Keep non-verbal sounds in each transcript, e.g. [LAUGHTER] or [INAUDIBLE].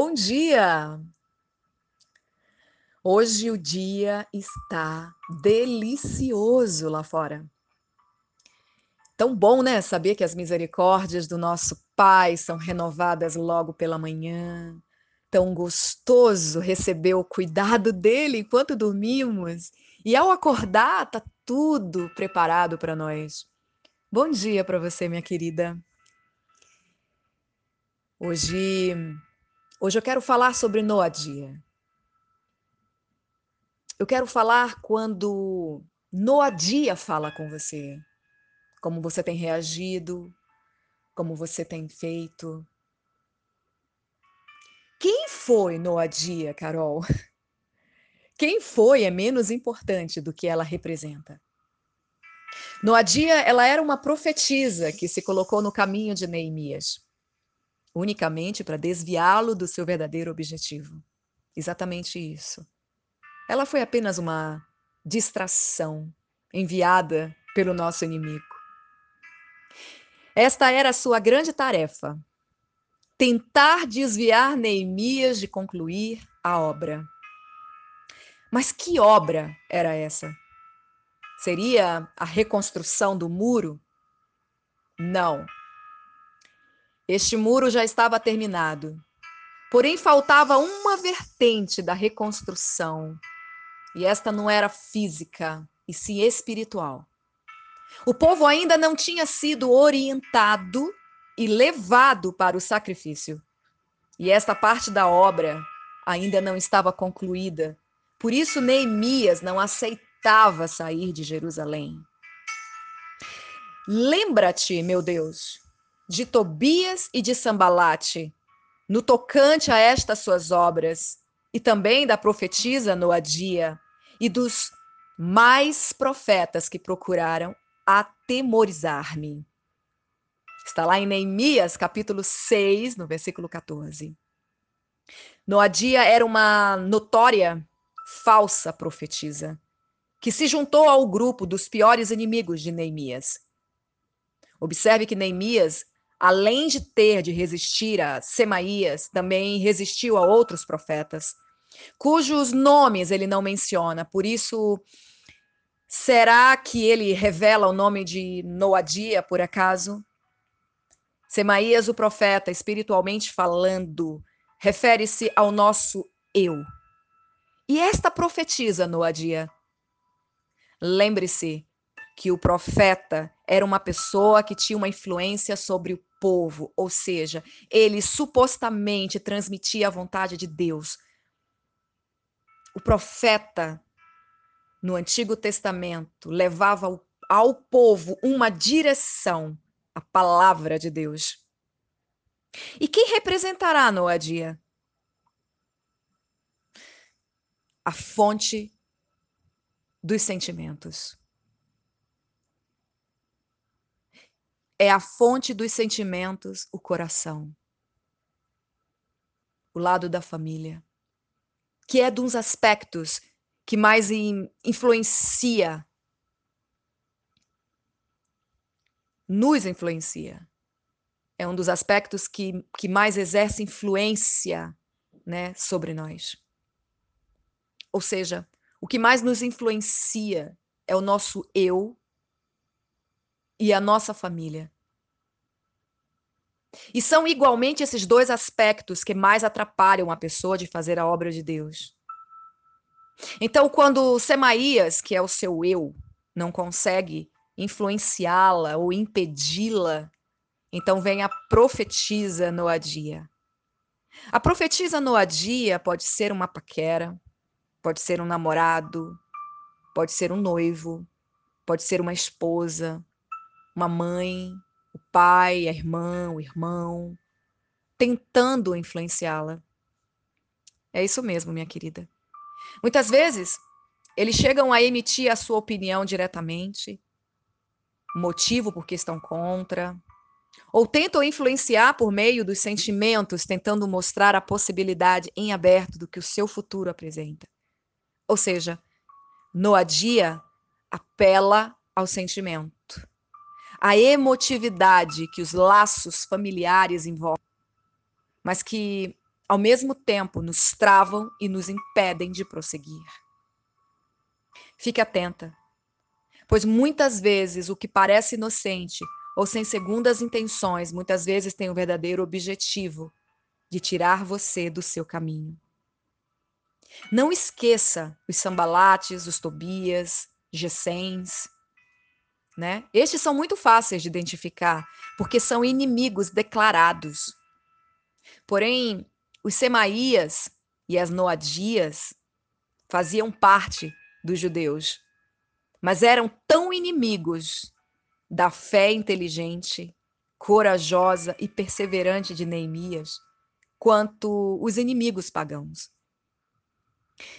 Bom dia! Hoje o dia está delicioso lá fora. Tão bom, né? Saber que as misericórdias do nosso Pai são renovadas logo pela manhã. Tão gostoso receber o cuidado dele enquanto dormimos. E ao acordar, tá tudo preparado para nós. Bom dia para você, minha querida. Hoje Hoje eu quero falar sobre Noadia. Eu quero falar quando Noadia fala com você. Como você tem reagido, como você tem feito. Quem foi Noadia, Carol? [LAUGHS] Quem foi é menos importante do que ela representa. Noadia, ela era uma profetisa que se colocou no caminho de Neemias unicamente para desviá-lo do seu verdadeiro objetivo. Exatamente isso. Ela foi apenas uma distração enviada pelo nosso inimigo. Esta era a sua grande tarefa: tentar desviar Neemias de concluir a obra. Mas que obra era essa? Seria a reconstrução do muro? Não, este muro já estava terminado. Porém, faltava uma vertente da reconstrução. E esta não era física, e sim espiritual. O povo ainda não tinha sido orientado e levado para o sacrifício. E esta parte da obra ainda não estava concluída. Por isso, Neemias não aceitava sair de Jerusalém. Lembra-te, meu Deus, de Tobias e de Sambalate, no tocante a estas suas obras, e também da profetisa Noadia, e dos mais profetas que procuraram atemorizar-me. Está lá em Neemias, capítulo 6, no versículo 14. Noadia era uma notória falsa profetisa, que se juntou ao grupo dos piores inimigos de Neemias. Observe que Neemias além de ter de resistir a Semaías, também resistiu a outros profetas, cujos nomes ele não menciona. Por isso, será que ele revela o nome de Noadia, por acaso? Semaías, o profeta, espiritualmente falando, refere-se ao nosso eu. E esta profetiza Noadia. Lembre-se que o profeta era uma pessoa que tinha uma influência sobre o povo, ou seja, ele supostamente transmitia a vontade de Deus. O profeta no Antigo Testamento levava ao, povo uma direção, a palavra de Deus. E quem representará Noadia? A fonte dos sentimentos. É a fonte dos sentimentos, o coração. O lado da família, que é dos aspectos que mais influencia, nos influencia. É um dos aspectos que, que mais exerce influência né, sobre nós. Ou seja, o que mais nos influencia é o nosso eu e a nossa família. E são igualmente esses dois aspectos que mais atrapalham a pessoa de fazer a obra de Deus. Então, quando Semaías, que é o seu eu, não consegue influenciá-la ou impedi-la, então vem a profetisa Noadia. A profetisa Noadia pode ser uma paquera, pode ser um namorado, pode ser um noivo, pode ser uma esposa, uma mãe, o pai, a irmã, o irmão, tentando influenciá-la. É isso mesmo, minha querida. Muitas vezes, eles chegam a emitir a sua opinião diretamente, motivo por que estão contra, ou tentam influenciar por meio dos sentimentos, tentando mostrar a possibilidade em aberto do que o seu futuro apresenta. Ou seja, Noadia apela ao sentimento a emotividade que os laços familiares envolvem, mas que ao mesmo tempo, nos travam e nos impedem de prosseguir. Fique atenta, pois muitas vezes o que parece inocente ou sem segundas intenções, muitas vezes tem o um verdadeiro objetivo de tirar você do seu caminho. Não esqueça os sambalates, os tobias, gessens, né? Estes são muito fáceis de identificar, porque são inimigos declarados. Porém, os semaías e as noadias faziam parte dos judeus, mas eram tão inimigos da fé inteligente, corajosa e perseverante de Neemias quanto os inimigos pagãos.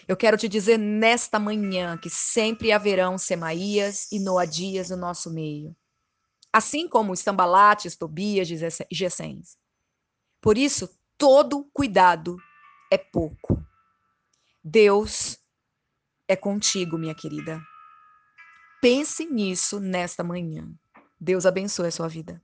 Eu quero te dizer nesta manhã que sempre haverão Semaías e Noadias no nosso meio, assim como os Sambalates, Tobias e Gessens. Por isso, todo cuidado é pouco. Deus é contigo, minha querida. Pense nisso nesta manhã. Deus abençoe a sua vida.